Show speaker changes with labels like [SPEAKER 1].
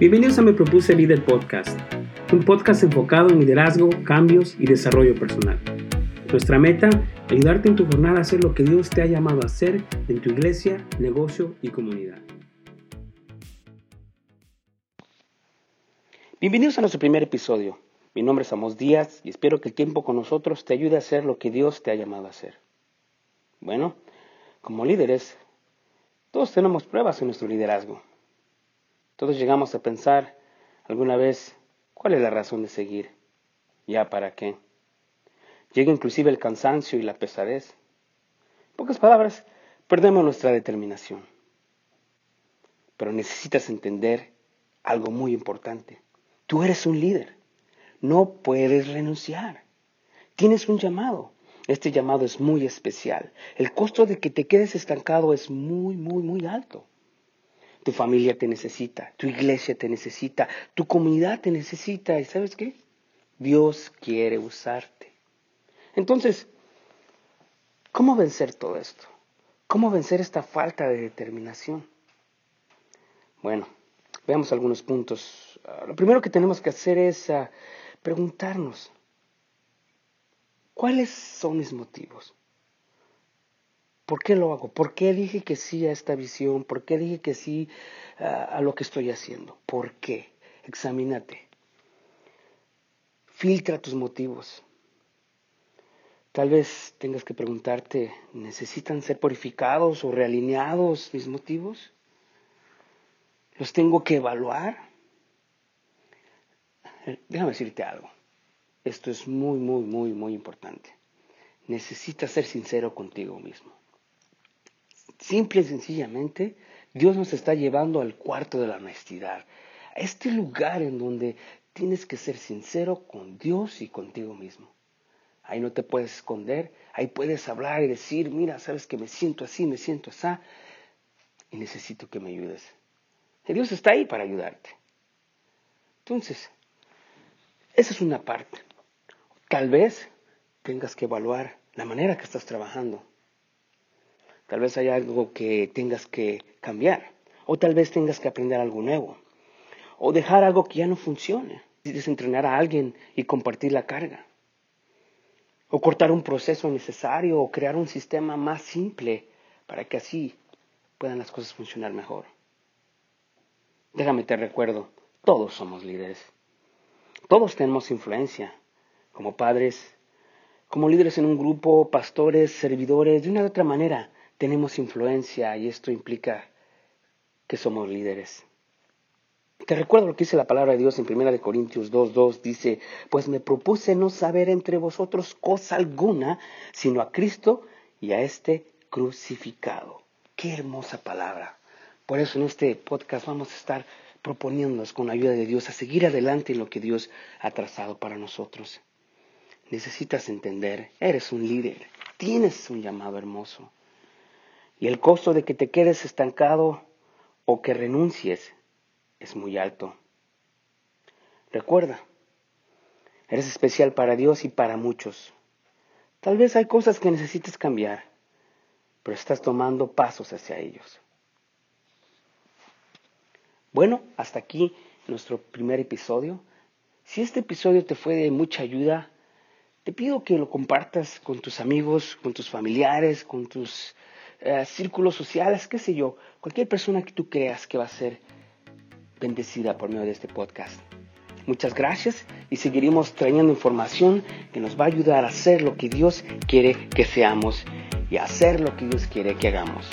[SPEAKER 1] Bienvenidos a Me Propuse Líder Podcast, un podcast enfocado en liderazgo, cambios y desarrollo personal. Nuestra meta, ayudarte en tu jornada a hacer lo que Dios te ha llamado a hacer en tu iglesia, negocio y comunidad. Bienvenidos a nuestro primer episodio. Mi nombre es Amos Díaz y espero que el tiempo con nosotros te ayude a hacer lo que Dios te ha llamado a hacer. Bueno, como líderes, todos tenemos pruebas en nuestro liderazgo. Todos llegamos a pensar alguna vez cuál es la razón de seguir, ya para qué. Llega inclusive el cansancio y la pesadez. En pocas palabras, perdemos nuestra determinación. Pero necesitas entender algo muy importante. Tú eres un líder. No puedes renunciar. Tienes un llamado. Este llamado es muy especial. El costo de que te quedes estancado es muy, muy, muy alto. Tu familia te necesita, tu iglesia te necesita, tu comunidad te necesita. ¿Y sabes qué? Dios quiere usarte. Entonces, ¿cómo vencer todo esto? ¿Cómo vencer esta falta de determinación? Bueno, veamos algunos puntos. Ah, lo primero que tenemos que hacer es ah, preguntarnos, ¿cuáles son mis motivos? ¿Por qué lo hago? ¿Por qué dije que sí a esta visión? ¿Por qué dije que sí a, lo que estoy haciendo? ¿Por qué? Examínate. Filtra tus motivos. Tal vez tengas que preguntarte, ¿necesitan ser purificados o realineados mis motivos? ¿Los tengo que evaluar? Eh, déjame decirte algo. Esto es muy, muy, muy, muy importante. Necesitas ser sincero contigo mismo. Simple y sencillamente, Dios nos está llevando al cuarto de la honestidad, a este lugar en donde tienes que ser sincero con Dios y contigo mismo. Ahí no te puedes esconder, ahí puedes hablar y decir, mira, sabes que me siento así, me siento así, y necesito que me ayudes. Y Dios está ahí para ayudarte. Entonces, esa es una parte. Tal vez tengas que evaluar la manera que estás trabajando. Tal vez haya algo que tengas que cambiar. O tal vez tengas que aprender algo nuevo. O dejar algo que ya no funcione. Desentrenar a alguien y compartir la carga. O cortar un proceso necesario o crear un sistema más simple para que así puedan las cosas funcionar mejor. Déjame te recuerdo, todos somos líderes. Todos tenemos influencia, como padres, como líderes en un grupo, pastores, servidores, de una u otra manera tenemos influencia y esto implica que somos líderes. Te recuerdo lo que dice la palabra de Dios en 1 Corintios 2.2, dice, pues me propuse no saber entre vosotros cosa alguna, sino a Cristo y a este crucificado. Qué hermosa palabra. Por eso en este podcast vamos a estar proponiéndonos con la ayuda de Dios a seguir adelante en lo que Dios ha trazado para nosotros. Necesitas entender, eres un líder, tienes un llamado hermoso. Y el costo de que te quedes estancado o que renuncies es muy alto. Recuerda, eres especial para Dios y para muchos. Tal vez hay cosas que necesites cambiar, pero estás tomando pasos hacia ellos. Bueno, hasta aquí nuestro primer episodio. Si este episodio te fue de mucha ayuda, te pido que lo compartas con tus amigos, con tus familiares, con tus eh, círculos sociales, qué sé yo, cualquier persona que tú creas que va a ser bendecida por medio de este podcast. Muchas gracias y seguiremos trayendo información que nos va a ayudar a hacer lo que Dios quiere que seamos y a hacer lo que Dios quiere que hagamos.